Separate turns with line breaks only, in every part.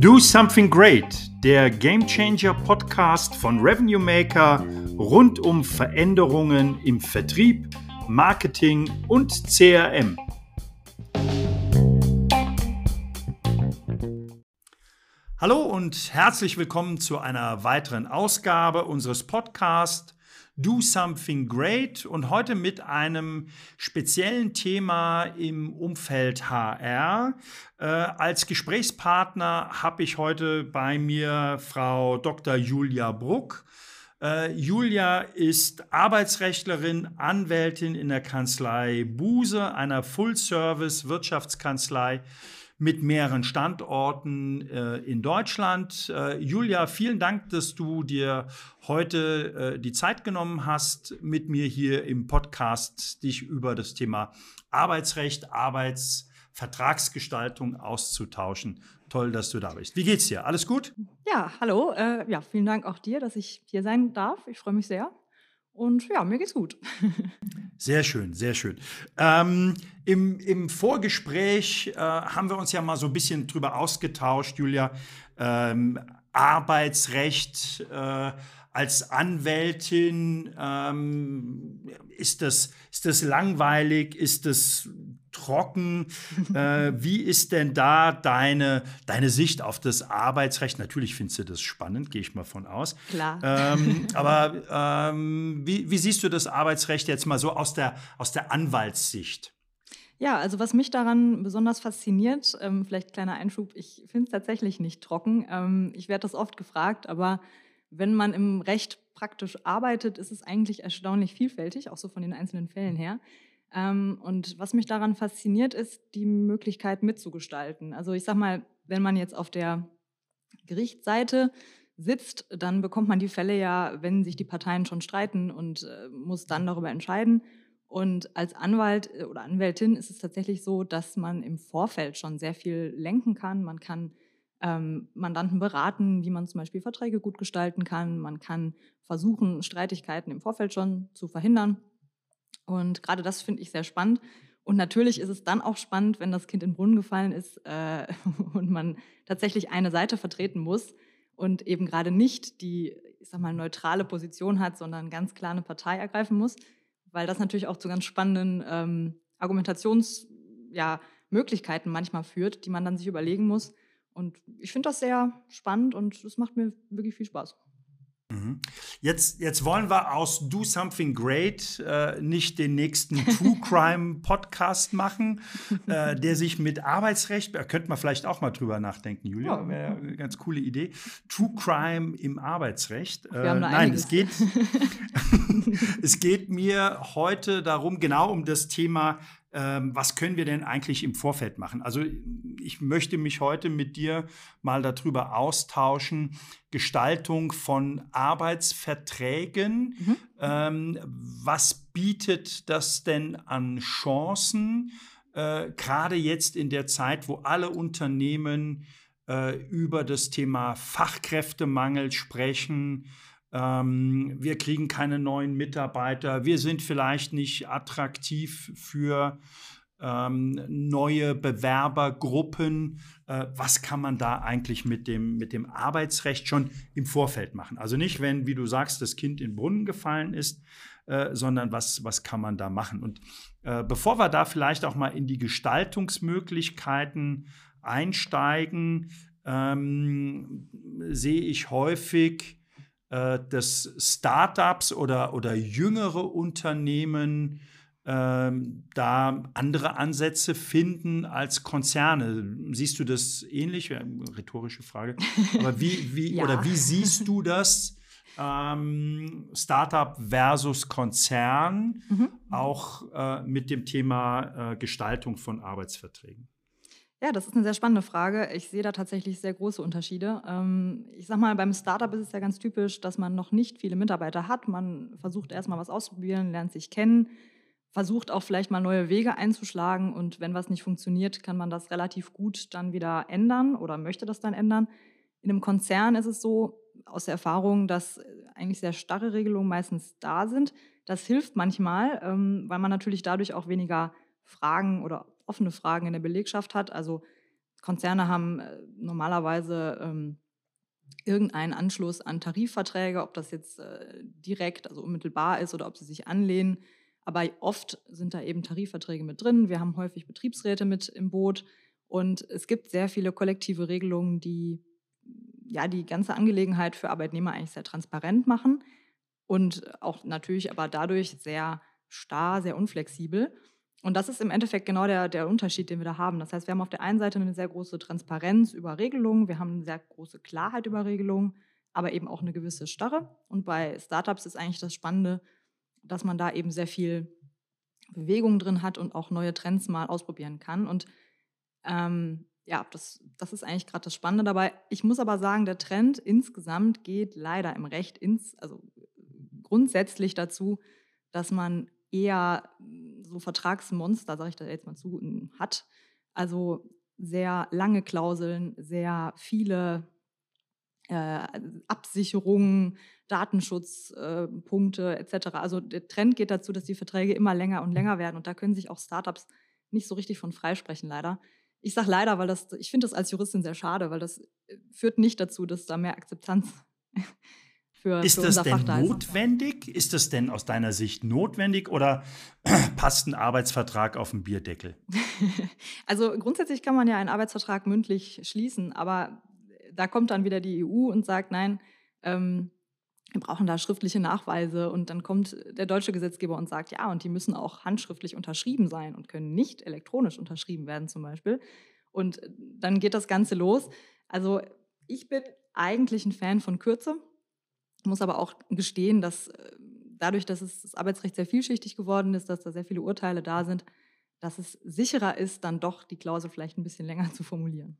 Do Something Great, der Game Changer Podcast von Revenue Maker rund um Veränderungen im Vertrieb, Marketing und CRM. Hallo und herzlich willkommen zu einer weiteren Ausgabe unseres Podcasts Do Something Great und heute mit einem speziellen Thema im Umfeld HR. Äh, als Gesprächspartner habe ich heute bei mir Frau Dr. Julia Bruck. Äh, Julia ist Arbeitsrechtlerin, Anwältin in der Kanzlei Buse, einer Full-Service-Wirtschaftskanzlei mit mehreren Standorten äh, in Deutschland. Äh, Julia, vielen Dank, dass du dir heute äh, die Zeit genommen hast, mit mir hier im Podcast dich über das Thema Arbeitsrecht, Arbeitsvertragsgestaltung auszutauschen. Toll, dass du da bist. Wie geht's dir? Alles gut?
Ja, hallo. Äh, ja, vielen Dank auch dir, dass ich hier sein darf. Ich freue mich sehr. Und ja, mir geht's gut.
Sehr schön, sehr schön. Ähm, im, Im Vorgespräch äh, haben wir uns ja mal so ein bisschen drüber ausgetauscht, Julia. Ähm, Arbeitsrecht äh, als Anwältin, ähm, ist, das, ist das langweilig? Ist das trocken? äh, wie ist denn da deine, deine Sicht auf das Arbeitsrecht? Natürlich findest du das spannend, gehe ich mal von aus.
Klar.
Ähm, aber ähm, wie, wie, siehst du das Arbeitsrecht jetzt mal so aus der, aus der Anwaltssicht?
Ja, also was mich daran besonders fasziniert, ähm, vielleicht kleiner Einschub, ich finde es tatsächlich nicht trocken. Ähm, ich werde das oft gefragt, aber wenn man im Recht praktisch arbeitet, ist es eigentlich erstaunlich vielfältig, auch so von den einzelnen Fällen her. Ähm, und was mich daran fasziniert, ist die Möglichkeit mitzugestalten. Also ich sage mal, wenn man jetzt auf der Gerichtsseite sitzt, dann bekommt man die Fälle ja, wenn sich die Parteien schon streiten und äh, muss dann darüber entscheiden. Und als Anwalt äh, oder Anwältin ist es tatsächlich so, dass man im Vorfeld schon sehr viel lenken kann. Man kann ähm, Mandanten beraten, wie man zum Beispiel Verträge gut gestalten kann. Man kann versuchen, Streitigkeiten im Vorfeld schon zu verhindern. Und gerade das finde ich sehr spannend. Und natürlich ist es dann auch spannend, wenn das Kind in den Brunnen gefallen ist äh, und man tatsächlich eine Seite vertreten muss und eben gerade nicht die, ich sag mal, neutrale Position hat, sondern ganz klar eine Partei ergreifen muss, weil das natürlich auch zu ganz spannenden ähm, Argumentationsmöglichkeiten ja, manchmal führt, die man dann sich überlegen muss. Und ich finde das sehr spannend und es macht mir wirklich viel Spaß.
Mhm. Jetzt, jetzt wollen wir aus Do Something Great äh, nicht den nächsten True Crime Podcast machen, äh, der sich mit Arbeitsrecht, da könnte man vielleicht auch mal drüber nachdenken, Julia, wäre eine ganz coole Idee. True Crime im Arbeitsrecht.
Äh, nein,
es geht, es geht mir heute darum, genau um das Thema ähm, was können wir denn eigentlich im Vorfeld machen? Also ich möchte mich heute mit dir mal darüber austauschen, Gestaltung von Arbeitsverträgen. Mhm. Ähm, was bietet das denn an Chancen, äh, gerade jetzt in der Zeit, wo alle Unternehmen äh, über das Thema Fachkräftemangel sprechen? Ähm, wir kriegen keine neuen Mitarbeiter, wir sind vielleicht nicht attraktiv für ähm, neue Bewerbergruppen. Äh, was kann man da eigentlich mit dem, mit dem Arbeitsrecht schon im Vorfeld machen? Also nicht, wenn, wie du sagst, das Kind in den Brunnen gefallen ist, äh, sondern was, was kann man da machen? Und äh, bevor wir da vielleicht auch mal in die Gestaltungsmöglichkeiten einsteigen, ähm, sehe ich häufig, äh, dass Startups oder, oder jüngere Unternehmen ähm, da andere Ansätze finden als Konzerne. Siehst du das ähnlich? Rhetorische Frage. Aber wie, wie ja. oder wie siehst du das? Ähm, Startup versus Konzern, mhm. auch äh, mit dem Thema äh, Gestaltung von Arbeitsverträgen.
Ja, das ist eine sehr spannende Frage. Ich sehe da tatsächlich sehr große Unterschiede. Ähm, ich sag mal, beim Startup ist es ja ganz typisch, dass man noch nicht viele Mitarbeiter hat. Man versucht erstmal was auszuprobieren, lernt sich kennen, versucht auch vielleicht mal neue Wege einzuschlagen und wenn was nicht funktioniert, kann man das relativ gut dann wieder ändern oder möchte das dann ändern. In einem Konzern ist es so, aus der Erfahrung, dass eigentlich sehr starre Regelungen meistens da sind. Das hilft manchmal, ähm, weil man natürlich dadurch auch weniger Fragen oder offene Fragen in der Belegschaft hat. Also Konzerne haben äh, normalerweise ähm, irgendeinen Anschluss an Tarifverträge, ob das jetzt äh, direkt, also unmittelbar ist oder ob sie sich anlehnen. Aber oft sind da eben Tarifverträge mit drin. Wir haben häufig Betriebsräte mit im Boot. Und es gibt sehr viele kollektive Regelungen, die ja die ganze Angelegenheit für Arbeitnehmer eigentlich sehr transparent machen und auch natürlich aber dadurch sehr starr, sehr unflexibel. Und das ist im Endeffekt genau der, der Unterschied, den wir da haben. Das heißt, wir haben auf der einen Seite eine sehr große Transparenz über Regelungen, wir haben eine sehr große Klarheit über Regelungen, aber eben auch eine gewisse Starre. Und bei Startups ist eigentlich das Spannende, dass man da eben sehr viel Bewegung drin hat und auch neue Trends mal ausprobieren kann. Und ähm, ja, das, das ist eigentlich gerade das Spannende dabei. Ich muss aber sagen, der Trend insgesamt geht leider im Recht ins, also grundsätzlich dazu, dass man eher so Vertragsmonster, sage ich da jetzt mal zu, hat. Also sehr lange Klauseln, sehr viele äh, Absicherungen, Datenschutzpunkte äh, etc. Also der Trend geht dazu, dass die Verträge immer länger und länger werden und da können sich auch Startups nicht so richtig von freisprechen, leider. Ich sage leider, weil das, ich finde das als Juristin sehr schade, weil das äh, führt nicht dazu, dass da mehr Akzeptanz
für, ist für das denn Fach notwendig? Ist. ist das denn aus deiner Sicht notwendig oder passt ein Arbeitsvertrag auf den Bierdeckel?
also grundsätzlich kann man ja einen Arbeitsvertrag mündlich schließen, aber da kommt dann wieder die EU und sagt, nein, ähm, wir brauchen da schriftliche Nachweise und dann kommt der deutsche Gesetzgeber und sagt, ja, und die müssen auch handschriftlich unterschrieben sein und können nicht elektronisch unterschrieben werden zum Beispiel. Und dann geht das Ganze los. Also ich bin eigentlich ein Fan von Kürze, muss aber auch gestehen, dass äh, dadurch, dass es das Arbeitsrecht sehr vielschichtig geworden ist, dass da sehr viele Urteile da sind, dass es sicherer ist, dann doch die Klausel vielleicht ein bisschen länger zu formulieren.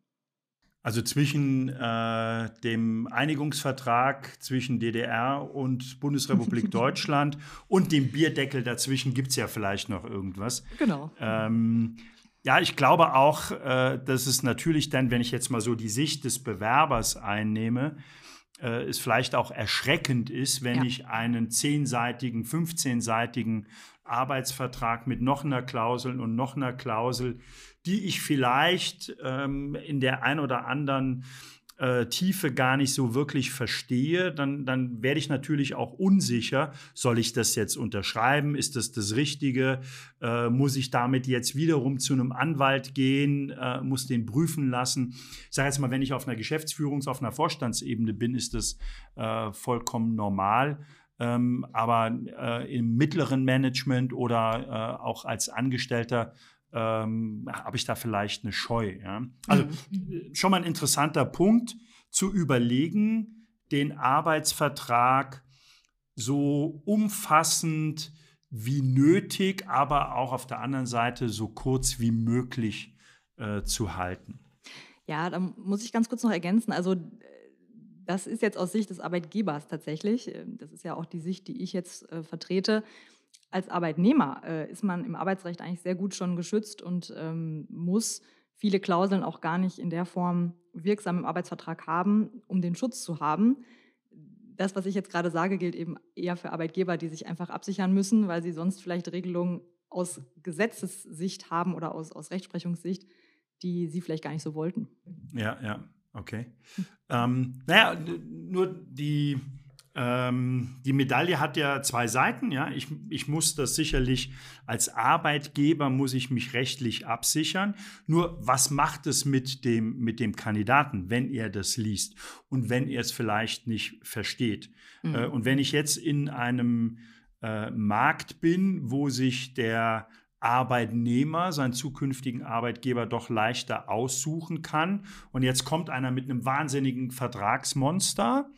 Also zwischen äh, dem Einigungsvertrag zwischen DDR und Bundesrepublik Deutschland und dem Bierdeckel dazwischen gibt es ja vielleicht noch irgendwas.
Genau.
Ähm, ja, ich glaube auch, äh, dass es natürlich dann, wenn ich jetzt mal so die Sicht des Bewerbers einnehme, äh, es vielleicht auch erschreckend ist, wenn ja. ich einen zehnseitigen, 15-seitigen Arbeitsvertrag mit noch einer Klausel und noch einer Klausel, die ich vielleicht ähm, in der ein oder anderen äh, Tiefe gar nicht so wirklich verstehe, dann, dann werde ich natürlich auch unsicher. Soll ich das jetzt unterschreiben? Ist das das Richtige? Äh, muss ich damit jetzt wiederum zu einem Anwalt gehen? Äh, muss den prüfen lassen? Ich sage jetzt mal, wenn ich auf einer Geschäftsführungs-, auf einer Vorstandsebene bin, ist das äh, vollkommen normal. Ähm, aber äh, im mittleren Management oder äh, auch als Angestellter ähm, habe ich da vielleicht eine Scheu. Ja? Also mhm. schon mal ein interessanter Punkt zu überlegen, den Arbeitsvertrag so umfassend wie nötig, aber auch auf der anderen Seite so kurz wie möglich äh, zu halten.
Ja, da muss ich ganz kurz noch ergänzen. Also das ist jetzt aus Sicht des Arbeitgebers tatsächlich. Das ist ja auch die Sicht, die ich jetzt äh, vertrete als Arbeitnehmer äh, ist man im Arbeitsrecht eigentlich sehr gut schon geschützt und ähm, muss viele Klauseln auch gar nicht in der Form wirksam im Arbeitsvertrag haben, um den Schutz zu haben. Das, was ich jetzt gerade sage, gilt eben eher für Arbeitgeber, die sich einfach absichern müssen, weil sie sonst vielleicht Regelungen aus Gesetzessicht haben oder aus, aus Rechtsprechungssicht, die sie vielleicht gar nicht so wollten.
Ja, ja, okay. ähm, naja, nur die ähm, die Medaille hat ja zwei Seiten. Ja? Ich, ich muss das sicherlich als Arbeitgeber, muss ich mich rechtlich absichern. Nur was macht es mit dem, mit dem Kandidaten, wenn er das liest und wenn er es vielleicht nicht versteht? Mhm. Äh, und wenn ich jetzt in einem äh, Markt bin, wo sich der Arbeitnehmer seinen zukünftigen Arbeitgeber doch leichter aussuchen kann. Und jetzt kommt einer mit einem wahnsinnigen Vertragsmonster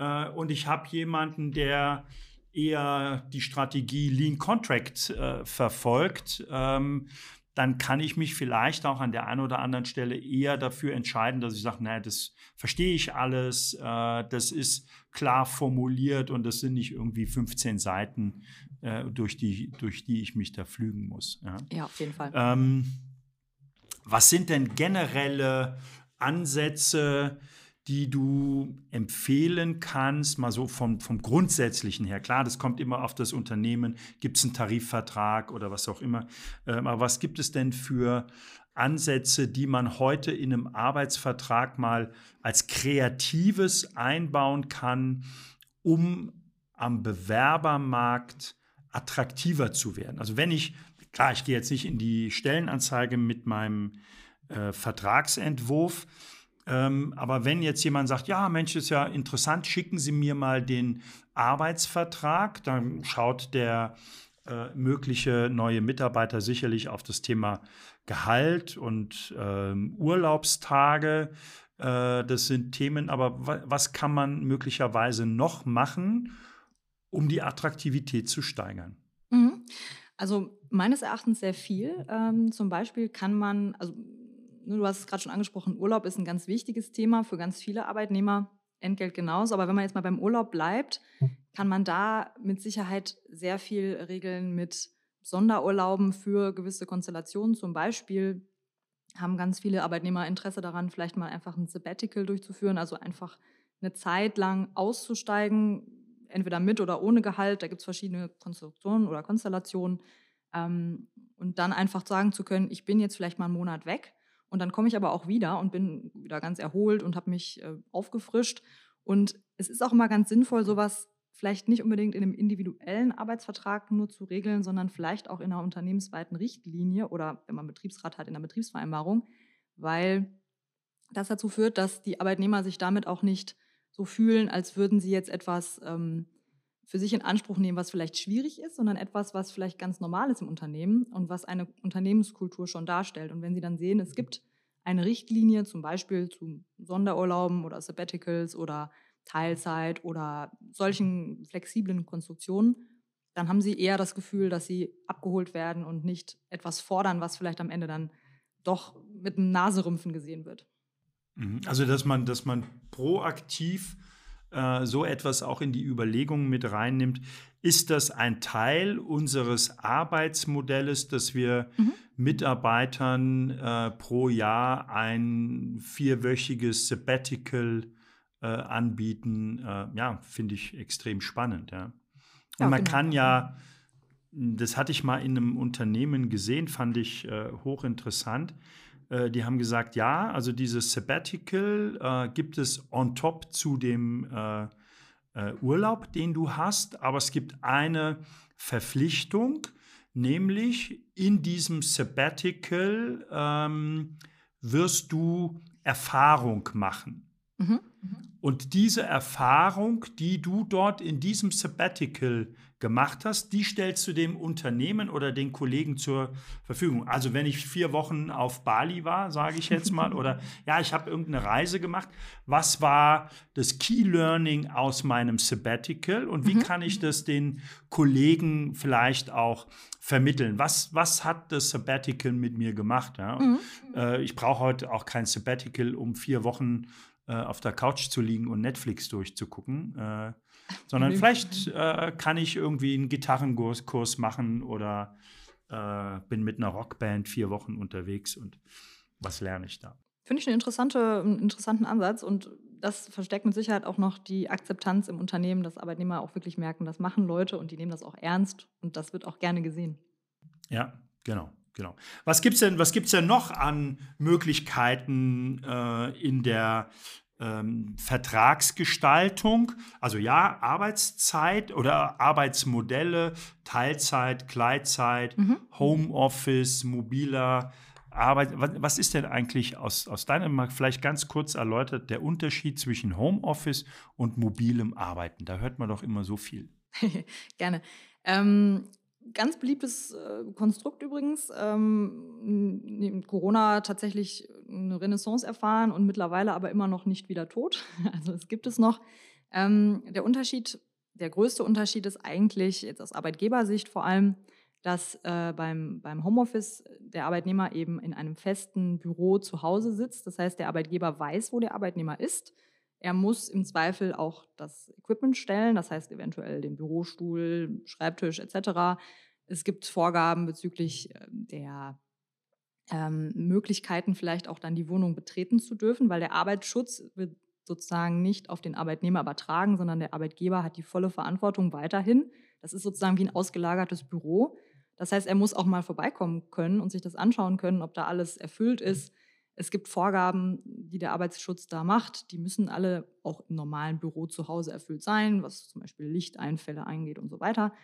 äh, und ich habe jemanden, der eher die Strategie Lean Contract äh, verfolgt, ähm, dann kann ich mich vielleicht auch an der einen oder anderen Stelle eher dafür entscheiden, dass ich sage, naja, das verstehe ich alles, äh, das ist klar formuliert und das sind nicht irgendwie 15 Seiten, äh, durch, die, durch die ich mich da flügen muss.
Ja, ja auf jeden Fall.
Ähm, was sind denn generelle Ansätze, die du empfehlen kannst, mal so vom, vom Grundsätzlichen her? Klar, das kommt immer auf das Unternehmen, gibt es einen Tarifvertrag oder was auch immer. Ähm, aber was gibt es denn für Ansätze, die man heute in einem Arbeitsvertrag mal als Kreatives einbauen kann, um am Bewerbermarkt attraktiver zu werden? Also wenn ich, klar, ich gehe jetzt nicht in die Stellenanzeige mit meinem äh, Vertragsentwurf, ähm, aber wenn jetzt jemand sagt, ja, Mensch, ist ja interessant, schicken Sie mir mal den Arbeitsvertrag, dann schaut der äh, mögliche neue Mitarbeiter sicherlich auf das Thema Gehalt und ähm, Urlaubstage. Äh, das sind Themen, aber was kann man möglicherweise noch machen, um die Attraktivität zu steigern?
Mhm. Also meines Erachtens sehr viel. Ähm, zum Beispiel kann man, also du hast es gerade schon angesprochen, Urlaub ist ein ganz wichtiges Thema für ganz viele Arbeitnehmer, Entgelt genauso. Aber wenn man jetzt mal beim Urlaub bleibt, kann man da mit Sicherheit sehr viel regeln mit Sonderurlauben für gewisse Konstellationen. Zum Beispiel haben ganz viele Arbeitnehmer Interesse daran, vielleicht mal einfach ein Sabbatical durchzuführen, also einfach eine Zeit lang auszusteigen, entweder mit oder ohne Gehalt. Da gibt es verschiedene Konstruktionen oder Konstellationen. Ähm, und dann einfach sagen zu können, ich bin jetzt vielleicht mal einen Monat weg und dann komme ich aber auch wieder und bin wieder ganz erholt und habe mich äh, aufgefrischt. Und es ist auch immer ganz sinnvoll, sowas vielleicht nicht unbedingt in einem individuellen Arbeitsvertrag nur zu regeln, sondern vielleicht auch in einer unternehmensweiten Richtlinie oder wenn man Betriebsrat hat, in einer Betriebsvereinbarung, weil das dazu führt, dass die Arbeitnehmer sich damit auch nicht so fühlen, als würden sie jetzt etwas ähm, für sich in Anspruch nehmen, was vielleicht schwierig ist, sondern etwas, was vielleicht ganz normal ist im Unternehmen und was eine Unternehmenskultur schon darstellt. Und wenn Sie dann sehen, es gibt eine Richtlinie, zum Beispiel zu Sonderurlauben oder Sabbaticals oder Teilzeit oder solchen flexiblen Konstruktionen, dann haben Sie eher das Gefühl, dass Sie abgeholt werden und nicht etwas fordern, was vielleicht am Ende dann doch mit einem Naserümpfen gesehen wird.
Mhm. Also, dass man, dass man proaktiv äh, so etwas auch in die Überlegungen mit reinnimmt. Ist das ein Teil unseres Arbeitsmodells, dass wir mhm. Mitarbeitern äh, pro Jahr ein vierwöchiges Sabbatical äh, anbieten? Äh, ja, finde ich extrem spannend. Ja. Und ja, man genau. kann ja, das hatte ich mal in einem Unternehmen gesehen, fand ich äh, hochinteressant. Äh, die haben gesagt, ja, also dieses Sabbatical äh, gibt es on top zu dem äh, äh, Urlaub, den du hast, aber es gibt eine Verpflichtung, nämlich in diesem Sabbatical ähm, wirst du Erfahrung machen. Mhm. Und diese Erfahrung, die du dort in diesem Sabbatical gemacht hast, die stellst du dem Unternehmen oder den Kollegen zur Verfügung. Also wenn ich vier Wochen auf Bali war, sage ich jetzt mal, oder ja, ich habe irgendeine Reise gemacht, was war das Key Learning aus meinem Sabbatical und wie mhm. kann ich das den Kollegen vielleicht auch vermitteln? Was, was hat das Sabbatical mit mir gemacht? Ja? Mhm. Äh, ich brauche heute auch kein Sabbatical, um vier Wochen äh, auf der Couch zu liegen und Netflix durchzugucken. Äh, sondern vielleicht äh, kann ich irgendwie einen Gitarrenkurs machen oder äh, bin mit einer Rockband vier Wochen unterwegs und was lerne ich da?
Finde ich eine interessante, einen interessanten Ansatz und das versteckt mit Sicherheit auch noch die Akzeptanz im Unternehmen, dass Arbeitnehmer auch wirklich merken, das machen Leute und die nehmen das auch ernst und das wird auch gerne gesehen.
Ja, genau. Genau. Was gibt es denn, denn noch an Möglichkeiten äh, in der ähm, Vertragsgestaltung, also ja, Arbeitszeit oder Arbeitsmodelle, Teilzeit, Gleitzeit, mhm. Homeoffice, mobiler Arbeit. Was, was, ist denn eigentlich aus, aus deinem, vielleicht ganz kurz erläutert, der Unterschied zwischen Homeoffice und mobilem Arbeiten? Da hört man doch immer so viel.
Gerne. Ähm, Ganz beliebtes äh, Konstrukt übrigens. Ähm, Corona tatsächlich eine Renaissance erfahren und mittlerweile aber immer noch nicht wieder tot. Also es gibt es noch. Ähm, der Unterschied, der größte Unterschied ist eigentlich jetzt aus Arbeitgebersicht vor allem, dass äh, beim, beim Homeoffice der Arbeitnehmer eben in einem festen Büro zu Hause sitzt. Das heißt, der Arbeitgeber weiß, wo der Arbeitnehmer ist er muss im Zweifel auch das Equipment stellen, das heißt eventuell den Bürostuhl, Schreibtisch etc. Es gibt Vorgaben bezüglich ähm, der ähm, Möglichkeiten, vielleicht auch dann die Wohnung betreten zu dürfen, weil der Arbeitsschutz sozusagen nicht auf den Arbeitnehmer übertragen, sondern der Arbeitgeber hat die volle Verantwortung weiterhin. Das ist sozusagen wie ein ausgelagertes Büro. Das heißt, er muss auch mal vorbeikommen können und sich das anschauen können, ob da alles erfüllt ist. Es gibt Vorgaben, die der Arbeitsschutz da macht. Die müssen alle auch im normalen Büro zu Hause erfüllt sein, was zum Beispiel Lichteinfälle angeht und so weiter.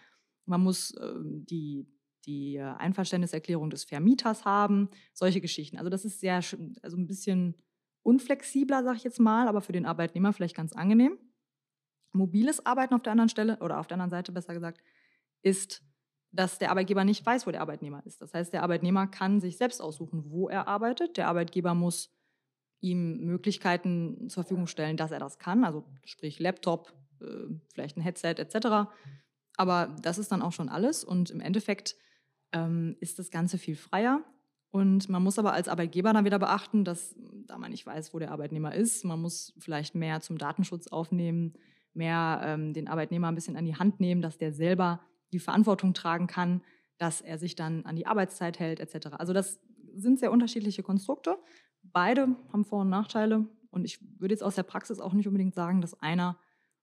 Man muss äh, die, die Einverständniserklärung des Vermieters haben, solche Geschichten. Also das ist sehr, also ein bisschen unflexibler, sage ich jetzt mal, aber für den Arbeitnehmer vielleicht ganz angenehm. Mobiles Arbeiten auf der anderen Stelle oder auf der anderen Seite besser gesagt ist, dass der Arbeitgeber nicht weiß, wo der Arbeitnehmer ist. Das heißt, der Arbeitnehmer kann sich selbst aussuchen, wo er arbeitet. Der Arbeitgeber muss ihm Möglichkeiten zur Verfügung stellen, dass er das kann, also sprich Laptop, äh, vielleicht ein Headset etc. Aber das ist dann auch schon alles und im Endeffekt ähm, ist das Ganze viel freier. Und man muss aber als Arbeitgeber dann wieder beachten, dass, da man nicht weiß, wo der Arbeitnehmer ist, man muss vielleicht mehr zum Datenschutz aufnehmen, mehr ähm, den Arbeitnehmer ein bisschen an die Hand nehmen, dass der selber die Verantwortung tragen kann, dass er sich dann an die Arbeitszeit hält etc. Also das sind sehr unterschiedliche Konstrukte. Beide haben Vor- und Nachteile. Und ich würde jetzt aus der Praxis auch nicht unbedingt sagen, dass einer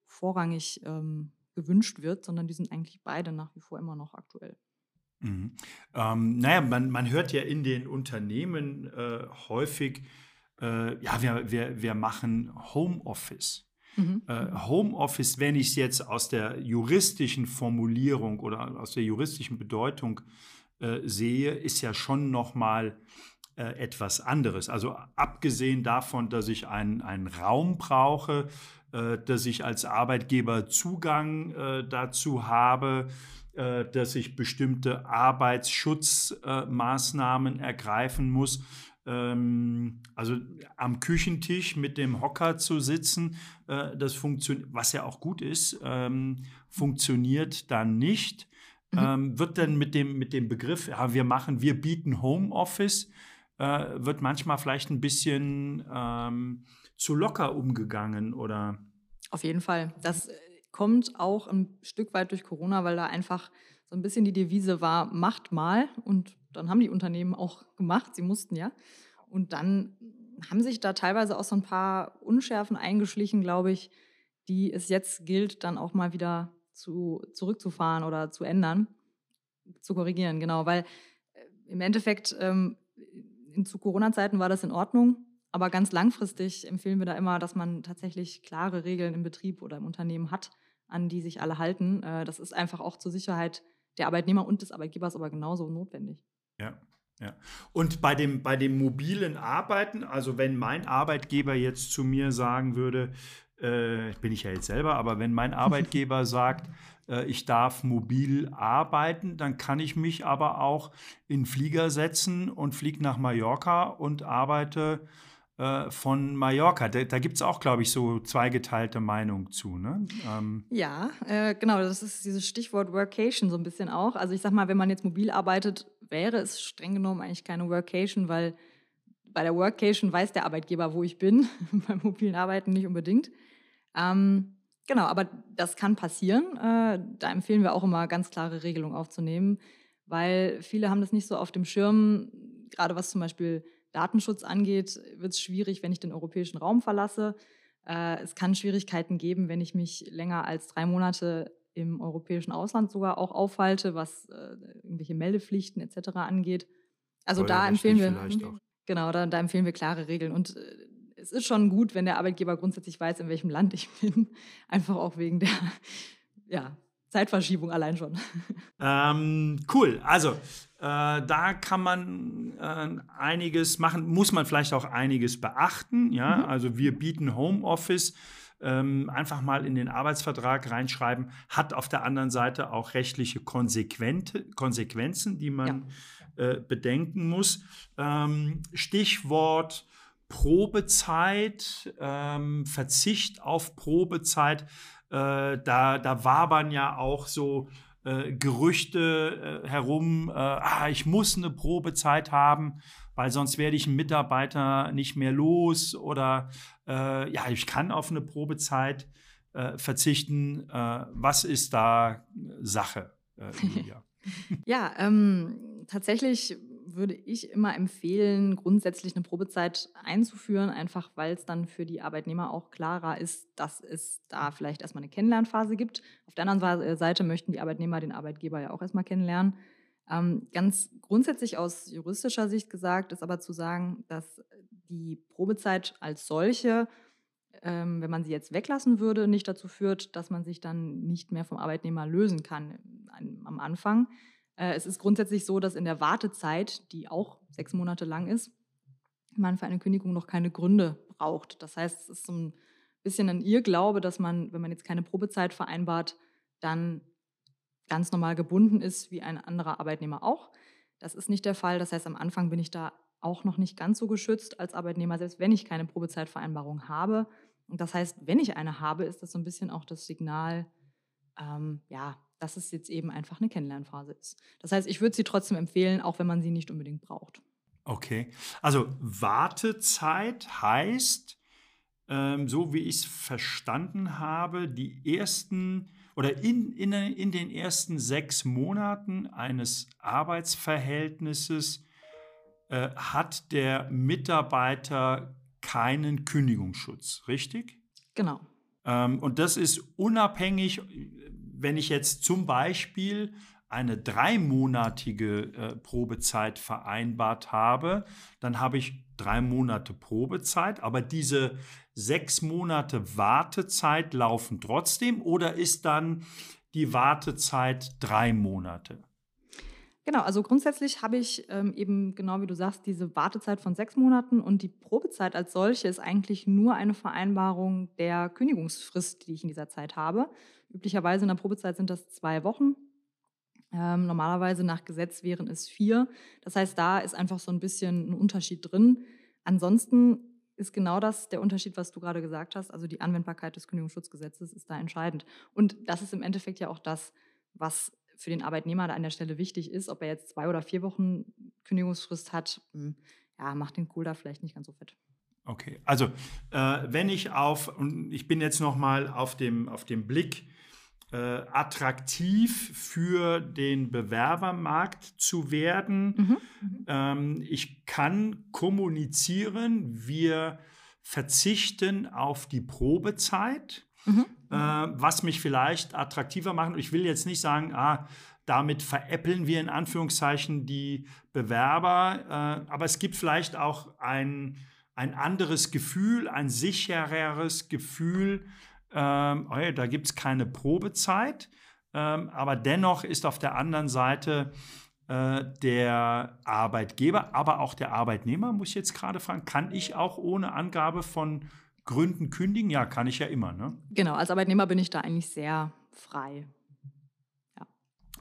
vorrangig ähm, gewünscht wird, sondern die sind eigentlich beide nach wie vor immer noch aktuell.
Mhm. Ähm, naja, man, man hört ja in den Unternehmen äh, häufig, äh, ja, wir, wir, wir machen Homeoffice. Mhm. Äh, Homeoffice, wenn ich es jetzt aus der juristischen Formulierung oder aus der juristischen Bedeutung äh, sehe, ist ja schon noch mal äh, etwas anderes. Also abgesehen davon, dass ich einen, einen Raum brauche, äh, dass ich als Arbeitgeber Zugang äh, dazu habe, dass ich bestimmte Arbeitsschutzmaßnahmen ergreifen muss, also am Küchentisch mit dem Hocker zu sitzen, äh, das funktioniert, was ja auch gut ist, ähm, funktioniert dann nicht. Mhm. Ähm, wird dann mit dem, mit dem Begriff, ja, wir machen, wir bieten Homeoffice, äh, wird manchmal vielleicht ein bisschen ähm, zu locker umgegangen oder?
Auf jeden Fall. Das äh, kommt auch ein Stück weit durch Corona, weil da einfach so ein bisschen die Devise war, macht mal und dann haben die Unternehmen auch gemacht, sie mussten ja. Und dann haben sich da teilweise auch so ein paar Unschärfen eingeschlichen, glaube ich, die es jetzt gilt, dann auch mal wieder zu, zurückzufahren oder zu ändern, zu korrigieren, genau. Weil äh, im Endeffekt ähm, zu Corona-Zeiten war das in Ordnung, aber ganz langfristig empfehlen wir da immer, dass man tatsächlich klare Regeln im Betrieb oder im Unternehmen hat, an die sich alle halten. Äh, das ist einfach auch zur Sicherheit der Arbeitnehmer und des Arbeitgebers aber genauso notwendig.
Ja. Ja. Und bei dem, bei dem mobilen Arbeiten, also wenn mein Arbeitgeber jetzt zu mir sagen würde, äh, bin ich ja jetzt selber, aber wenn mein Arbeitgeber sagt, äh, ich darf mobil arbeiten, dann kann ich mich aber auch in Flieger setzen und fliege nach Mallorca und arbeite äh, von Mallorca. Da, da gibt es auch, glaube ich, so zweigeteilte Meinungen zu. Ne?
Ähm. Ja, äh, genau, das ist dieses Stichwort Workation so ein bisschen auch. Also ich sag mal, wenn man jetzt mobil arbeitet, wäre es streng genommen eigentlich keine Workation, weil bei der Workation weiß der Arbeitgeber, wo ich bin, beim mobilen Arbeiten nicht unbedingt. Ähm, genau, aber das kann passieren. Äh, da empfehlen wir auch immer ganz klare Regelungen aufzunehmen, weil viele haben das nicht so auf dem Schirm, gerade was zum Beispiel Datenschutz angeht, wird es schwierig, wenn ich den europäischen Raum verlasse. Äh, es kann Schwierigkeiten geben, wenn ich mich länger als drei Monate im europäischen Ausland sogar auch aufhalte, was äh, irgendwelche Meldepflichten etc. angeht. Also da empfehlen wir genau, da, da, empfehlen wir klare Regeln und äh, es ist schon gut, wenn der Arbeitgeber grundsätzlich weiß, in welchem Land ich bin, einfach auch wegen der ja, Zeitverschiebung allein schon.
Ähm, cool. Also äh, da kann man äh, einiges machen, muss man vielleicht auch einiges beachten. Ja, mhm. also wir bieten Homeoffice. Ähm, einfach mal in den Arbeitsvertrag reinschreiben, hat auf der anderen Seite auch rechtliche Konsequenzen, die man ja. äh, bedenken muss. Ähm, Stichwort Probezeit, ähm, Verzicht auf Probezeit. Äh, da, da wabern ja auch so äh, Gerüchte äh, herum, äh, ah, ich muss eine Probezeit haben, weil sonst werde ich einen Mitarbeiter nicht mehr los oder äh, ja, ich kann auf eine Probezeit äh, verzichten. was ist da Sache,
Julia? ja, ähm, tatsächlich würde ich immer empfehlen, grundsätzlich eine Probezeit einzuführen, einfach weil es dann für die Arbeitnehmer auch klarer ist, dass es da vielleicht erstmal eine Kennenlernphase gibt. Auf der anderen Seite möchten die Arbeitnehmer den Arbeitgeber ja auch erstmal kennenlernen. Ähm, ganz grundsätzlich aus juristischer Sicht gesagt ist aber zu sagen, dass die Probezeit als solche, ähm, wenn man sie jetzt weglassen würde, nicht dazu führt, dass man sich dann nicht mehr vom Arbeitnehmer lösen kann am Anfang. Äh, es ist grundsätzlich so, dass in der Wartezeit, die auch sechs Monate lang ist, man für eine Kündigung noch keine Gründe braucht. Das heißt, es ist so ein bisschen ein Irrglaube, dass man, wenn man jetzt keine Probezeit vereinbart, dann ganz normal gebunden ist wie ein anderer Arbeitnehmer auch. Das ist nicht der Fall. Das heißt, am Anfang bin ich da auch noch nicht ganz so geschützt als Arbeitnehmer, selbst wenn ich keine Probezeitvereinbarung habe. Und das heißt, wenn ich eine habe, ist das so ein bisschen auch das Signal, ähm, ja, dass es jetzt eben einfach eine Kennenlernphase ist. Das heißt, ich würde sie trotzdem empfehlen, auch wenn man sie nicht unbedingt braucht.
Okay, also Wartezeit heißt, ähm, so wie ich es verstanden habe, die ersten oder in, in, in den ersten sechs Monaten eines Arbeitsverhältnisses äh, hat der Mitarbeiter keinen Kündigungsschutz, richtig?
Genau.
Ähm, und das ist unabhängig, wenn ich jetzt zum Beispiel eine dreimonatige äh, Probezeit vereinbart habe, dann habe ich drei Monate Probezeit, aber diese sechs Monate Wartezeit laufen trotzdem oder ist dann die Wartezeit drei Monate?
Genau, also grundsätzlich habe ich ähm, eben, genau wie du sagst, diese Wartezeit von sechs Monaten und die Probezeit als solche ist eigentlich nur eine Vereinbarung der Kündigungsfrist, die ich in dieser Zeit habe. Üblicherweise in der Probezeit sind das zwei Wochen. Ähm, normalerweise nach Gesetz wären es vier. Das heißt, da ist einfach so ein bisschen ein Unterschied drin. Ansonsten ist genau das der Unterschied, was du gerade gesagt hast. Also die Anwendbarkeit des Kündigungsschutzgesetzes ist da entscheidend. Und das ist im Endeffekt ja auch das, was für den Arbeitnehmer da an der Stelle wichtig ist. Ob er jetzt zwei oder vier Wochen Kündigungsfrist hat, hm, ja, macht den Kohl da vielleicht nicht ganz so fett.
Okay, also äh, wenn ich auf, und ich bin jetzt nochmal auf dem, auf dem Blick, äh, attraktiv für den Bewerbermarkt zu werden. Mhm, mhm. Ähm, ich kann kommunizieren, wir verzichten auf die Probezeit. Mhm. Äh, was mich vielleicht attraktiver macht. Ich will jetzt nicht sagen, ah, damit veräppeln wir in Anführungszeichen die Bewerber, äh, aber es gibt vielleicht auch ein, ein anderes Gefühl, ein sichereres Gefühl. Ähm, oh ja, da gibt es keine Probezeit, ähm, aber dennoch ist auf der anderen Seite äh, der Arbeitgeber, aber auch der Arbeitnehmer, muss ich jetzt gerade fragen, kann ich auch ohne Angabe von Gründen kündigen? Ja, kann ich ja immer. Ne?
Genau, als Arbeitnehmer bin ich da eigentlich sehr frei.
Ja.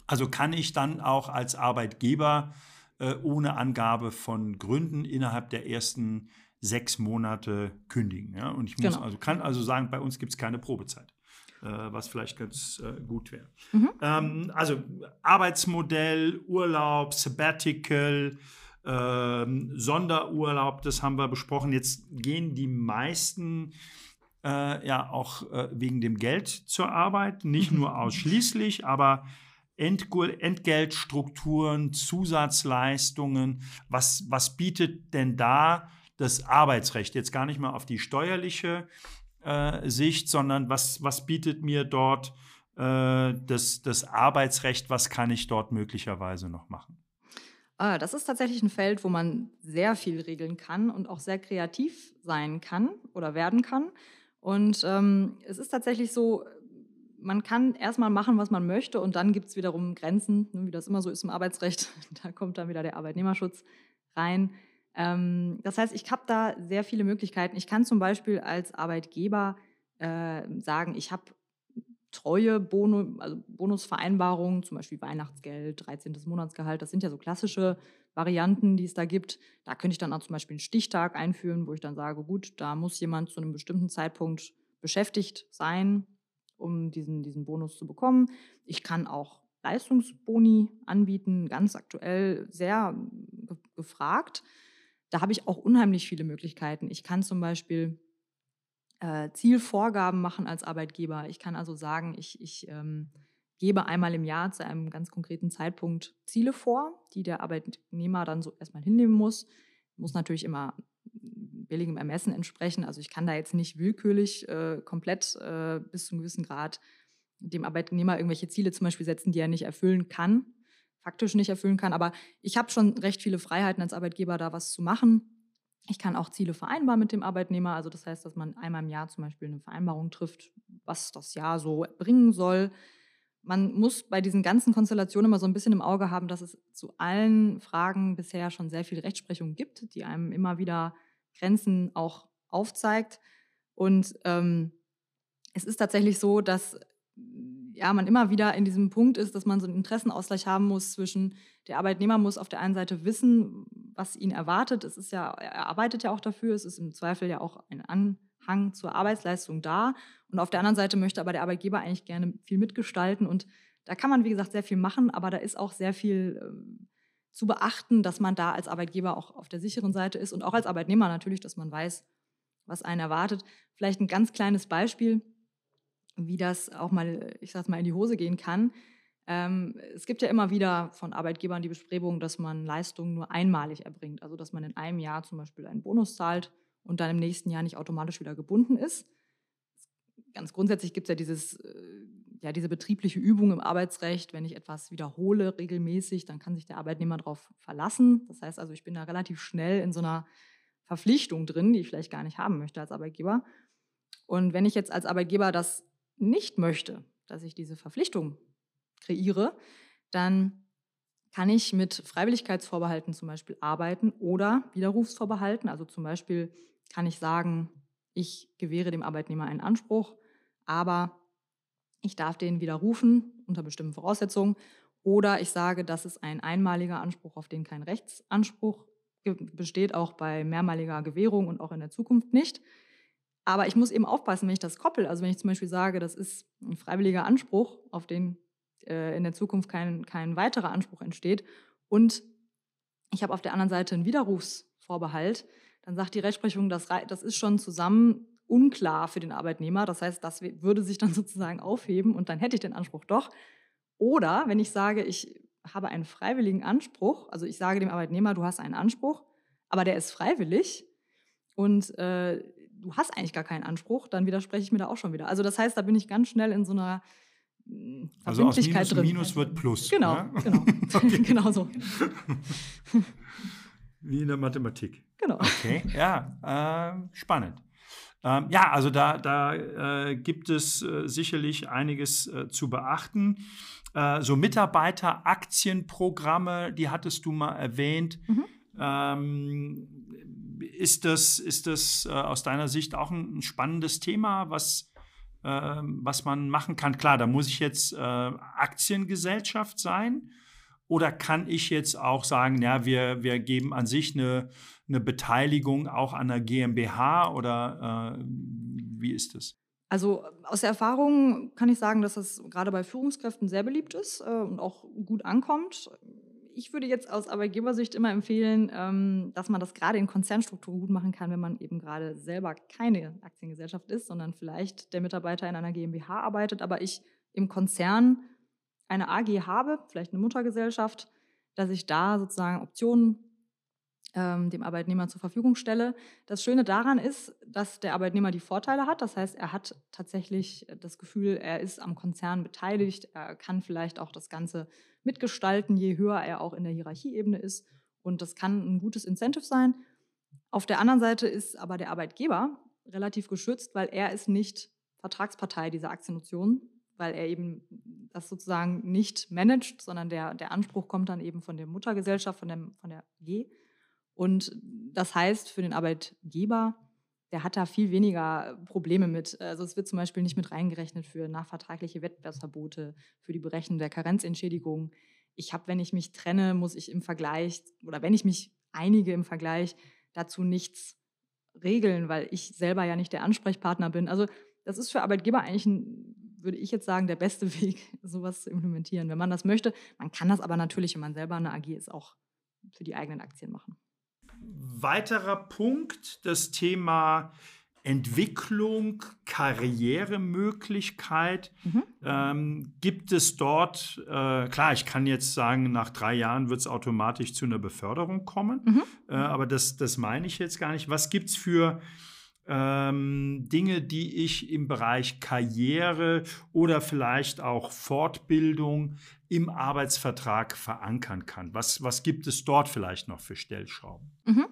Also kann ich dann auch als Arbeitgeber äh, ohne Angabe von Gründen innerhalb der ersten sechs Monate kündigen. Ja? Und ich muss genau. also, kann also sagen, bei uns gibt es keine Probezeit. Äh, was vielleicht ganz äh, gut wäre. Mhm. Ähm, also Arbeitsmodell, Urlaub, Sabbatical, ähm, Sonderurlaub, das haben wir besprochen. Jetzt gehen die meisten äh, ja auch äh, wegen dem Geld zur Arbeit, nicht nur ausschließlich, aber Entgeltstrukturen, Zusatzleistungen, was, was bietet denn da das Arbeitsrecht? Jetzt gar nicht mal auf die steuerliche äh, Sicht, sondern was, was bietet mir dort äh, das, das Arbeitsrecht, was kann ich dort möglicherweise noch machen?
Ah, das ist tatsächlich ein Feld, wo man sehr viel regeln kann und auch sehr kreativ sein kann oder werden kann. Und ähm, es ist tatsächlich so, man kann erstmal machen, was man möchte und dann gibt es wiederum Grenzen, ne, wie das immer so ist im Arbeitsrecht. Da kommt dann wieder der Arbeitnehmerschutz rein. Ähm, das heißt, ich habe da sehr viele Möglichkeiten. Ich kann zum Beispiel als Arbeitgeber äh, sagen, ich habe treue Bonus, also Bonusvereinbarungen, zum Beispiel Weihnachtsgeld, 13. Monatsgehalt, das sind ja so klassische Varianten, die es da gibt. Da könnte ich dann auch zum Beispiel einen Stichtag einführen, wo ich dann sage, gut, da muss jemand zu einem bestimmten Zeitpunkt beschäftigt sein, um diesen, diesen Bonus zu bekommen. Ich kann auch Leistungsboni anbieten, ganz aktuell sehr gefragt. Da habe ich auch unheimlich viele Möglichkeiten. Ich kann zum Beispiel äh, Zielvorgaben machen als Arbeitgeber. Ich kann also sagen, ich, ich ähm, gebe einmal im Jahr zu einem ganz konkreten Zeitpunkt Ziele vor, die der Arbeitnehmer dann so erstmal hinnehmen muss. Muss natürlich immer billigem Ermessen entsprechen. Also ich kann da jetzt nicht willkürlich äh, komplett äh, bis zu einem gewissen Grad dem Arbeitnehmer irgendwelche Ziele zum Beispiel setzen, die er nicht erfüllen kann, faktisch nicht erfüllen kann. Aber ich habe schon recht viele Freiheiten als Arbeitgeber, da was zu machen. Ich kann auch Ziele vereinbaren mit dem Arbeitnehmer. Also das heißt, dass man einmal im Jahr zum Beispiel eine Vereinbarung trifft, was das Jahr so bringen soll. Man muss bei diesen ganzen Konstellationen immer so ein bisschen im Auge haben, dass es zu allen Fragen bisher schon sehr viel Rechtsprechung gibt, die einem immer wieder Grenzen auch aufzeigt. Und ähm, es ist tatsächlich so, dass ja, man immer wieder in diesem Punkt ist, dass man so einen Interessenausgleich haben muss zwischen der Arbeitnehmer muss auf der einen Seite wissen, was ihn erwartet. Es ist ja, er arbeitet ja auch dafür, es ist im Zweifel ja auch ein Anhang zur Arbeitsleistung da. Und auf der anderen Seite möchte aber der Arbeitgeber eigentlich gerne viel mitgestalten. Und da kann man, wie gesagt, sehr viel machen, aber da ist auch sehr viel ähm, zu beachten, dass man da als Arbeitgeber auch auf der sicheren Seite ist und auch als Arbeitnehmer natürlich, dass man weiß, was einen erwartet. Vielleicht ein ganz kleines Beispiel wie das auch mal, ich sag mal, in die Hose gehen kann. Ähm, es gibt ja immer wieder von Arbeitgebern die Bestrebung, dass man Leistungen nur einmalig erbringt. Also dass man in einem Jahr zum Beispiel einen Bonus zahlt und dann im nächsten Jahr nicht automatisch wieder gebunden ist. Ganz grundsätzlich gibt es ja äh, ja diese betriebliche Übung im Arbeitsrecht. Wenn ich etwas wiederhole regelmäßig, dann kann sich der Arbeitnehmer darauf verlassen. Das heißt also, ich bin da relativ schnell in so einer Verpflichtung drin, die ich vielleicht gar nicht haben möchte als Arbeitgeber. Und wenn ich jetzt als Arbeitgeber das nicht möchte, dass ich diese Verpflichtung kreiere, dann kann ich mit Freiwilligkeitsvorbehalten zum Beispiel arbeiten oder Widerrufsvorbehalten. Also zum Beispiel kann ich sagen, ich gewähre dem Arbeitnehmer einen Anspruch, aber ich darf den widerrufen unter bestimmten Voraussetzungen. Oder ich sage, das ist ein einmaliger Anspruch, auf den kein Rechtsanspruch besteht, auch bei mehrmaliger Gewährung und auch in der Zukunft nicht. Aber ich muss eben aufpassen, wenn ich das koppel. Also wenn ich zum Beispiel sage, das ist ein freiwilliger Anspruch, auf den äh, in der Zukunft kein, kein weiterer Anspruch entsteht. Und ich habe auf der anderen Seite einen Widerrufsvorbehalt, dann sagt die Rechtsprechung, das, das ist schon zusammen unklar für den Arbeitnehmer. Das heißt, das würde sich dann sozusagen aufheben und dann hätte ich den Anspruch doch. Oder wenn ich sage, ich habe einen freiwilligen Anspruch, also ich sage dem Arbeitnehmer, du hast einen Anspruch, aber der ist freiwillig und äh, du hast eigentlich gar keinen Anspruch, dann widerspreche ich mir da auch schon wieder. Also das heißt, da bin ich ganz schnell in so einer
hm, also aus Minus, drin. Minus wird Plus.
Genau, ja? genau. genau so.
Wie in der Mathematik.
Genau.
Okay, ja, äh, spannend. Ähm, ja, also da, da äh, gibt es äh, sicherlich einiges äh, zu beachten. Äh, so Mitarbeiteraktienprogramme, die hattest du mal erwähnt. Mhm. Ähm, ist das, ist das äh, aus deiner Sicht auch ein, ein spannendes Thema, was, äh, was man machen kann? Klar, da muss ich jetzt äh, Aktiengesellschaft sein. Oder kann ich jetzt auch sagen, ja, wir, wir geben an sich eine, eine Beteiligung auch an der GmbH oder äh, wie ist das?
Also aus der Erfahrung kann ich sagen, dass das gerade bei Führungskräften sehr beliebt ist äh, und auch gut ankommt ich würde jetzt aus Arbeitgebersicht immer empfehlen, ähm, dass man das gerade in Konzernstrukturen gut machen kann, wenn man eben gerade selber keine Aktiengesellschaft ist, sondern vielleicht der Mitarbeiter in einer GmbH arbeitet, aber ich im Konzern eine AG habe, vielleicht eine Muttergesellschaft, dass ich da sozusagen Optionen ähm, dem Arbeitnehmer zur Verfügung stelle. Das Schöne daran ist, dass der Arbeitnehmer die Vorteile hat. Das heißt, er hat tatsächlich das Gefühl, er ist am Konzern beteiligt. Er kann vielleicht auch das Ganze mitgestalten, je höher er auch in der Hierarchieebene ist. Und das kann ein gutes Incentive sein. Auf der anderen Seite ist aber der Arbeitgeber relativ geschützt, weil er ist nicht Vertragspartei dieser Aktienoptionen, weil er eben das sozusagen nicht managt, sondern der, der Anspruch kommt dann eben von der Muttergesellschaft, von, dem, von der G. Und das heißt für den Arbeitgeber, der hat da viel weniger Probleme mit. Also es wird zum Beispiel nicht mit reingerechnet für nachvertragliche Wettbewerbsverbote, für die Berechnung der Karenzentschädigung. Ich habe, wenn ich mich trenne, muss ich im Vergleich oder wenn ich mich einige im Vergleich dazu nichts regeln, weil ich selber ja nicht der Ansprechpartner bin. Also das ist für Arbeitgeber eigentlich ein, würde ich jetzt sagen, der beste Weg, sowas zu implementieren, wenn man das möchte. Man kann das aber natürlich, wenn man selber eine AG ist, auch für die eigenen Aktien machen
weiterer Punkt, das Thema Entwicklung, Karrieremöglichkeit. Mhm. Ähm, gibt es dort, äh, klar, ich kann jetzt sagen, nach drei Jahren wird es automatisch zu einer Beförderung kommen, mhm. äh, aber das, das meine ich jetzt gar nicht. Was gibt es für ähm, Dinge, die ich im Bereich Karriere oder vielleicht auch Fortbildung im Arbeitsvertrag verankern kann? Was, was gibt es dort vielleicht noch für Stellschrauben?
Mhm.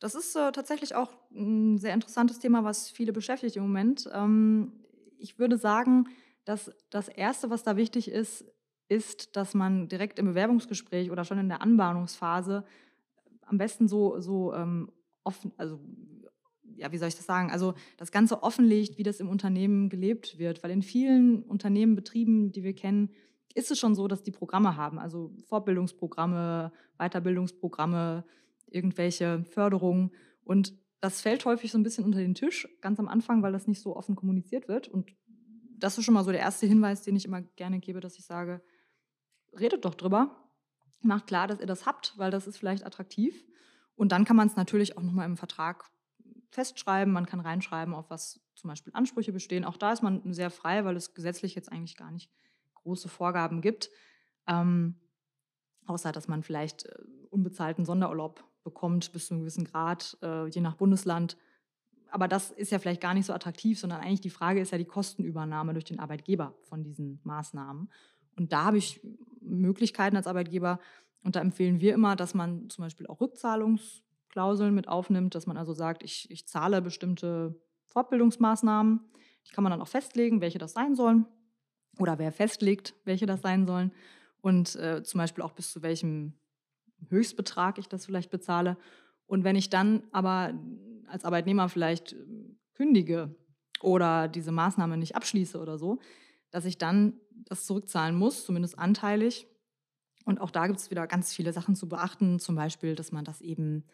Das ist äh, tatsächlich auch ein sehr interessantes Thema, was viele beschäftigt im Moment. Ähm, ich würde sagen, dass das Erste, was da wichtig ist, ist, dass man direkt im Bewerbungsgespräch oder schon in der Anbahnungsphase am besten so, so ähm, offen, also ja, wie soll ich das sagen? Also das Ganze offenlegt, wie das im Unternehmen gelebt wird. Weil in vielen Unternehmen, Betrieben, die wir kennen, ist es schon so, dass die Programme haben. Also Fortbildungsprogramme, Weiterbildungsprogramme, irgendwelche Förderungen. Und das fällt häufig so ein bisschen unter den Tisch, ganz am Anfang, weil das nicht so offen kommuniziert wird. Und das ist schon mal so der erste Hinweis, den ich immer gerne gebe, dass ich sage, redet doch drüber, macht klar, dass ihr das habt, weil das ist vielleicht attraktiv. Und dann kann man es natürlich auch nochmal im Vertrag festschreiben. Man kann reinschreiben, auf was zum Beispiel Ansprüche bestehen. Auch da ist man sehr frei, weil es gesetzlich jetzt eigentlich gar nicht große Vorgaben gibt. Ähm, außer dass man vielleicht äh, unbezahlten Sonderurlaub bekommt bis zu einem gewissen Grad, äh, je nach Bundesland. Aber das ist ja vielleicht gar nicht so attraktiv, sondern eigentlich die Frage ist ja die Kostenübernahme durch den Arbeitgeber von diesen Maßnahmen. Und da habe ich Möglichkeiten als Arbeitgeber. Und da empfehlen wir immer, dass man zum Beispiel auch Rückzahlungsklauseln mit aufnimmt, dass man also sagt, ich, ich zahle bestimmte Fortbildungsmaßnahmen. Die kann man dann auch festlegen, welche das sein sollen. Oder wer festlegt, welche das sein sollen. Und äh, zum Beispiel auch bis zu welchem Höchstbetrag ich das vielleicht bezahle. Und wenn ich dann aber als Arbeitnehmer vielleicht ähm, kündige oder diese Maßnahme nicht abschließe oder so, dass ich dann das zurückzahlen muss, zumindest anteilig. Und auch da gibt es wieder ganz viele Sachen zu beachten, zum Beispiel, dass man das eben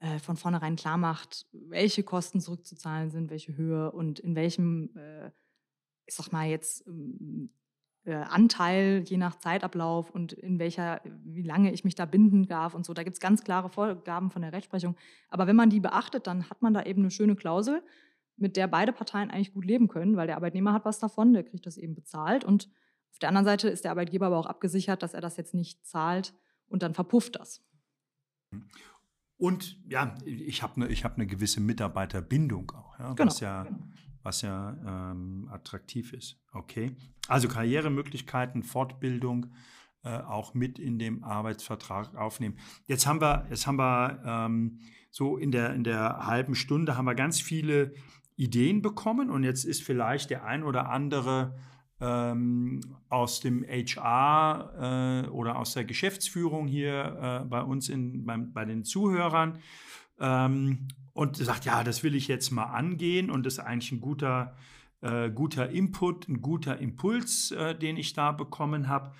äh, von vornherein klar macht, welche Kosten zurückzuzahlen sind, welche Höhe und in welchem, äh, ich sag mal jetzt, ähm, äh, Anteil je nach Zeitablauf und in welcher, wie lange ich mich da binden darf und so. Da gibt es ganz klare Vorgaben von der Rechtsprechung. Aber wenn man die beachtet, dann hat man da eben eine schöne Klausel, mit der beide Parteien eigentlich gut leben können, weil der Arbeitnehmer hat was davon, der kriegt das eben bezahlt. Und auf der anderen Seite ist der Arbeitgeber aber auch abgesichert, dass er das jetzt nicht zahlt und dann verpufft das.
Und ja, ich habe eine hab ne gewisse Mitarbeiterbindung auch, ja, genau, was ja, was ja ähm, attraktiv ist. Okay. Also Karrieremöglichkeiten, Fortbildung äh, auch mit in dem Arbeitsvertrag aufnehmen. Jetzt haben wir, jetzt haben wir ähm, so in der, in der halben Stunde haben wir ganz viele Ideen bekommen und jetzt ist vielleicht der ein oder andere ähm, aus dem HR äh, oder aus der Geschäftsführung hier äh, bei uns in, beim, bei den Zuhörern ähm, und sagt, ja, das will ich jetzt mal angehen und das ist eigentlich ein guter, äh, guter Input, ein guter Impuls, äh, den ich da bekommen habe.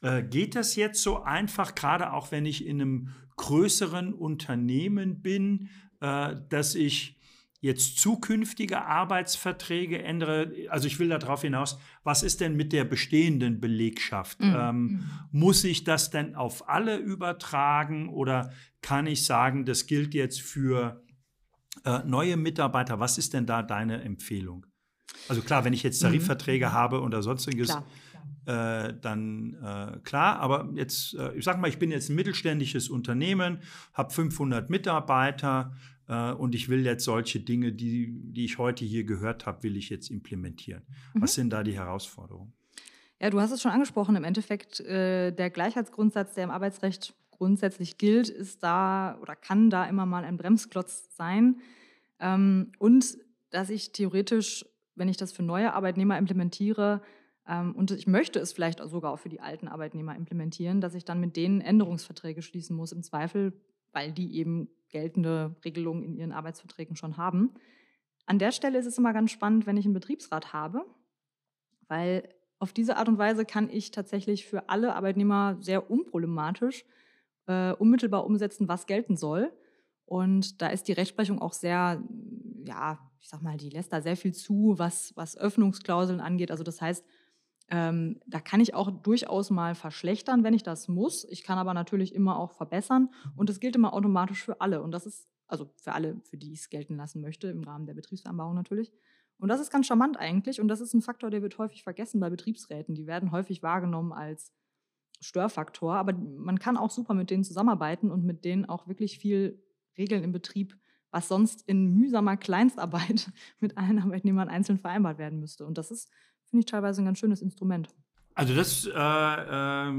Äh, geht das jetzt so einfach, gerade auch wenn ich in einem größeren Unternehmen bin, äh, dass ich jetzt zukünftige Arbeitsverträge ändere? Also ich will darauf hinaus, was ist denn mit der bestehenden Belegschaft? Mhm. Ähm, mhm. muss ich das denn auf alle übertragen oder kann ich sagen, das gilt jetzt für äh, neue Mitarbeiter? Was ist denn da deine Empfehlung? Also klar, wenn ich jetzt mhm. Tarifverträge mhm. habe oder sonstiges, äh, dann äh, klar. Aber jetzt, äh, ich sage mal, ich bin jetzt ein mittelständisches Unternehmen, habe 500 Mitarbeiter äh, und ich will jetzt solche Dinge, die, die ich heute hier gehört habe, will ich jetzt implementieren. Mhm. Was sind da die Herausforderungen?
Ja, du hast es schon angesprochen. Im Endeffekt, äh, der Gleichheitsgrundsatz, der im Arbeitsrecht grundsätzlich gilt, ist da oder kann da immer mal ein Bremsklotz sein. Ähm, und dass ich theoretisch, wenn ich das für neue Arbeitnehmer implementiere, ähm, und ich möchte es vielleicht sogar auch für die alten Arbeitnehmer implementieren, dass ich dann mit denen Änderungsverträge schließen muss, im Zweifel, weil die eben geltende Regelungen in ihren Arbeitsverträgen schon haben. An der Stelle ist es immer ganz spannend, wenn ich einen Betriebsrat habe, weil auf diese Art und Weise kann ich tatsächlich für alle Arbeitnehmer sehr unproblematisch äh, unmittelbar umsetzen, was gelten soll. Und da ist die Rechtsprechung auch sehr, ja, ich sag mal, die lässt da sehr viel zu, was, was Öffnungsklauseln angeht. Also das heißt, ähm, da kann ich auch durchaus mal verschlechtern, wenn ich das muss. Ich kann aber natürlich immer auch verbessern und das gilt immer automatisch für alle. Und das ist Also für alle, für die ich es gelten lassen möchte, im Rahmen der Betriebsvereinbarung natürlich. Und das ist ganz charmant eigentlich. Und das ist ein Faktor, der wird häufig vergessen bei Betriebsräten. Die werden häufig wahrgenommen als Störfaktor. Aber man kann auch super mit denen zusammenarbeiten und mit denen auch wirklich viel regeln im Betrieb, was sonst in mühsamer Kleinstarbeit mit allen Arbeitnehmern einzeln vereinbart werden müsste. Und das ist, finde ich, teilweise ein ganz schönes Instrument.
Also das äh, äh,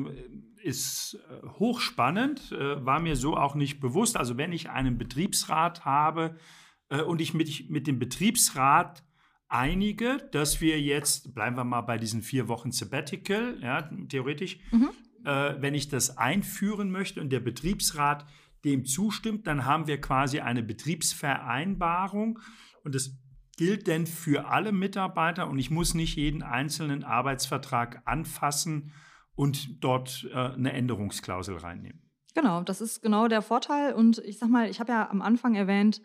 ist hochspannend, äh, war mir so auch nicht bewusst. Also wenn ich einen Betriebsrat habe äh, und ich mit, mit dem Betriebsrat einige, dass wir jetzt, bleiben wir mal bei diesen vier Wochen Sabbatical, ja, theoretisch, mhm. äh, wenn ich das einführen möchte und der Betriebsrat dem zustimmt, dann haben wir quasi eine Betriebsvereinbarung und das gilt denn für alle Mitarbeiter und ich muss nicht jeden einzelnen Arbeitsvertrag anfassen und dort äh, eine Änderungsklausel reinnehmen.
Genau, das ist genau der Vorteil und ich sag mal, ich habe ja am Anfang erwähnt,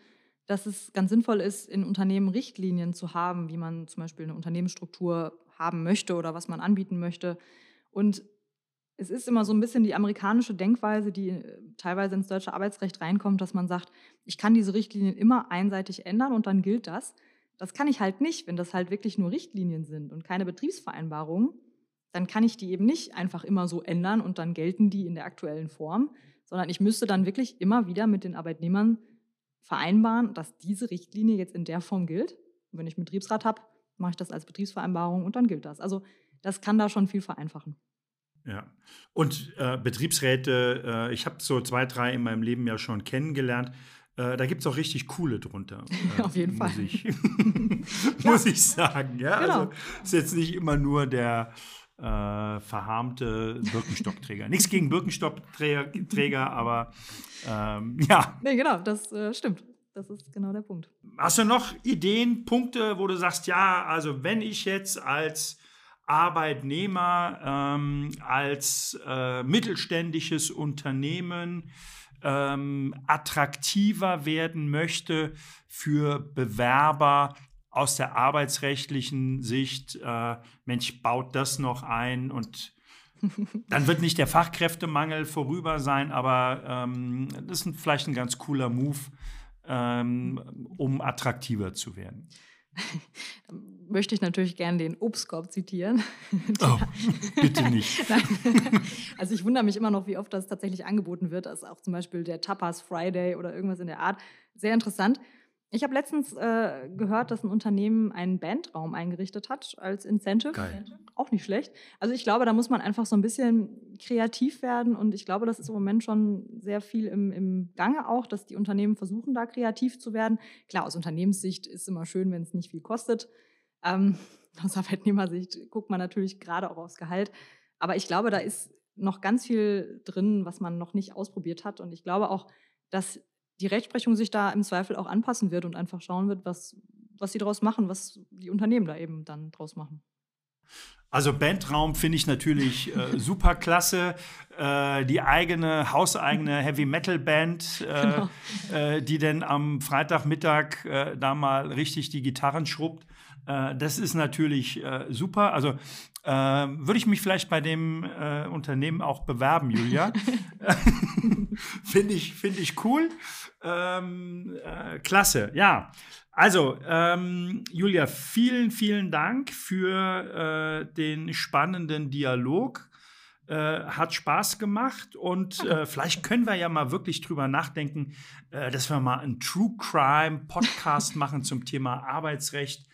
dass es ganz sinnvoll ist, in Unternehmen Richtlinien zu haben, wie man zum Beispiel eine Unternehmensstruktur haben möchte oder was man anbieten möchte. Und es ist immer so ein bisschen die amerikanische Denkweise, die äh, teilweise ins deutsche Arbeitsrecht reinkommt, dass man sagt, ich kann diese Richtlinien immer einseitig ändern und dann gilt das. Das kann ich halt nicht, wenn das halt wirklich nur Richtlinien sind und keine Betriebsvereinbarungen. Dann kann ich die eben nicht einfach immer so ändern und dann gelten die in der aktuellen Form, sondern ich müsste dann wirklich immer wieder mit den Arbeitnehmern vereinbaren, dass diese Richtlinie jetzt in der Form gilt. Und wenn ich einen Betriebsrat habe, mache ich das als Betriebsvereinbarung und dann gilt das. Also das kann da schon viel vereinfachen.
Ja. Und äh, Betriebsräte, äh, ich habe so zwei, drei in meinem Leben ja schon kennengelernt. Äh, da gibt es auch richtig coole drunter.
Auf jeden
muss
Fall.
Ich, muss ich sagen. Ja?
Genau.
Also ist jetzt nicht immer nur der äh, verharmte Birkenstockträger. Nichts gegen Birkenstockträger, aber ähm, ja.
Nee, genau, das äh, stimmt. Das ist genau der Punkt.
Hast du noch Ideen, Punkte, wo du sagst, ja, also wenn ich jetzt als Arbeitnehmer, ähm, als äh, mittelständisches Unternehmen ähm, attraktiver werden möchte für Bewerber, aus der arbeitsrechtlichen Sicht, äh, Mensch, baut das noch ein und dann wird nicht der Fachkräftemangel vorüber sein, aber ähm, das ist vielleicht ein ganz cooler Move, ähm, um attraktiver zu werden.
Möchte ich natürlich gerne den Obstkorb zitieren.
Oh, bitte nicht.
also ich wundere mich immer noch, wie oft das tatsächlich angeboten wird. Das ist auch zum Beispiel der Tapas Friday oder irgendwas in der Art. Sehr interessant. Ich habe letztens äh, gehört, dass ein Unternehmen einen Bandraum eingerichtet hat als Incentive.
Geil.
Auch nicht schlecht. Also ich glaube, da muss man einfach so ein bisschen kreativ werden und ich glaube, das ist im Moment schon sehr viel im, im Gange auch, dass die Unternehmen versuchen, da kreativ zu werden. Klar, aus Unternehmenssicht ist es immer schön, wenn es nicht viel kostet. Ähm, aus Arbeitnehmersicht guckt man natürlich gerade auch aufs Gehalt. Aber ich glaube, da ist noch ganz viel drin, was man noch nicht ausprobiert hat. Und ich glaube auch, dass die Rechtsprechung sich da im Zweifel auch anpassen wird und einfach schauen wird, was, was sie daraus machen, was die Unternehmen da eben dann draus machen.
Also Bandraum finde ich natürlich äh, super klasse. Äh, die eigene, hauseigene Heavy Metal Band, äh, genau. Äh, die dann am Freitagmittag äh, da mal richtig die Gitarren schrubbt. Äh, das ist natürlich super. Also würde ich mich vielleicht bei dem Unternehmen auch bewerben, Julia. finde ich, find ich cool. Ähm, klasse, ja. Also, ähm, Julia, vielen, vielen Dank für äh, den spannenden Dialog. Äh, hat Spaß gemacht und äh, vielleicht können wir ja mal wirklich drüber nachdenken, äh, dass wir mal einen True Crime Podcast machen zum Thema Arbeitsrecht,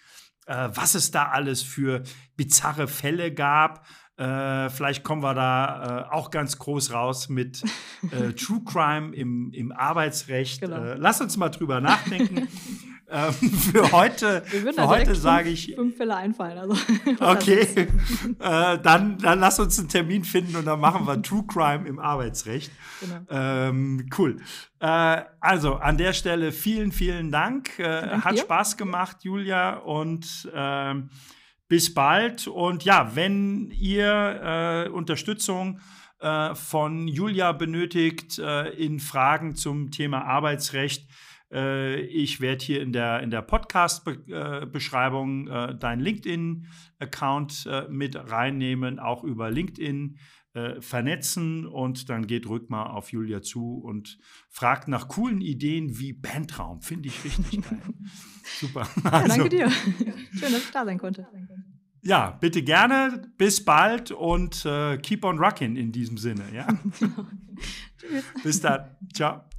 äh, was es da alles für bizarre Fälle gab. Äh, vielleicht kommen wir da äh, auch ganz groß raus mit äh, True Crime im, im Arbeitsrecht. Genau. Äh, lass uns mal drüber nachdenken. Ähm, für heute, für heute sage ich.
Fünf Fälle einfallen. Also,
okay, äh, dann, dann lass uns einen Termin finden und dann machen wir True Crime im Arbeitsrecht. Genau. Ähm, cool. Äh, also an der Stelle vielen, vielen Dank. Äh, hat dir. Spaß gemacht, Julia, und ähm, bis bald. Und ja, wenn ihr äh, Unterstützung äh, von Julia benötigt äh, in Fragen zum Thema Arbeitsrecht, ich werde hier in der, in der Podcast-Beschreibung äh, deinen LinkedIn-Account äh, mit reinnehmen. Auch über LinkedIn äh, vernetzen und dann geht Rückmar auf Julia zu und fragt nach coolen Ideen wie Bandraum. Finde ich richtig geil. Super.
Also, ja, danke dir. Schön, dass ich da sein konnte.
Ja, bitte gerne. Bis bald und äh, keep on rocking in diesem Sinne. Ja? Bis dann. Ciao.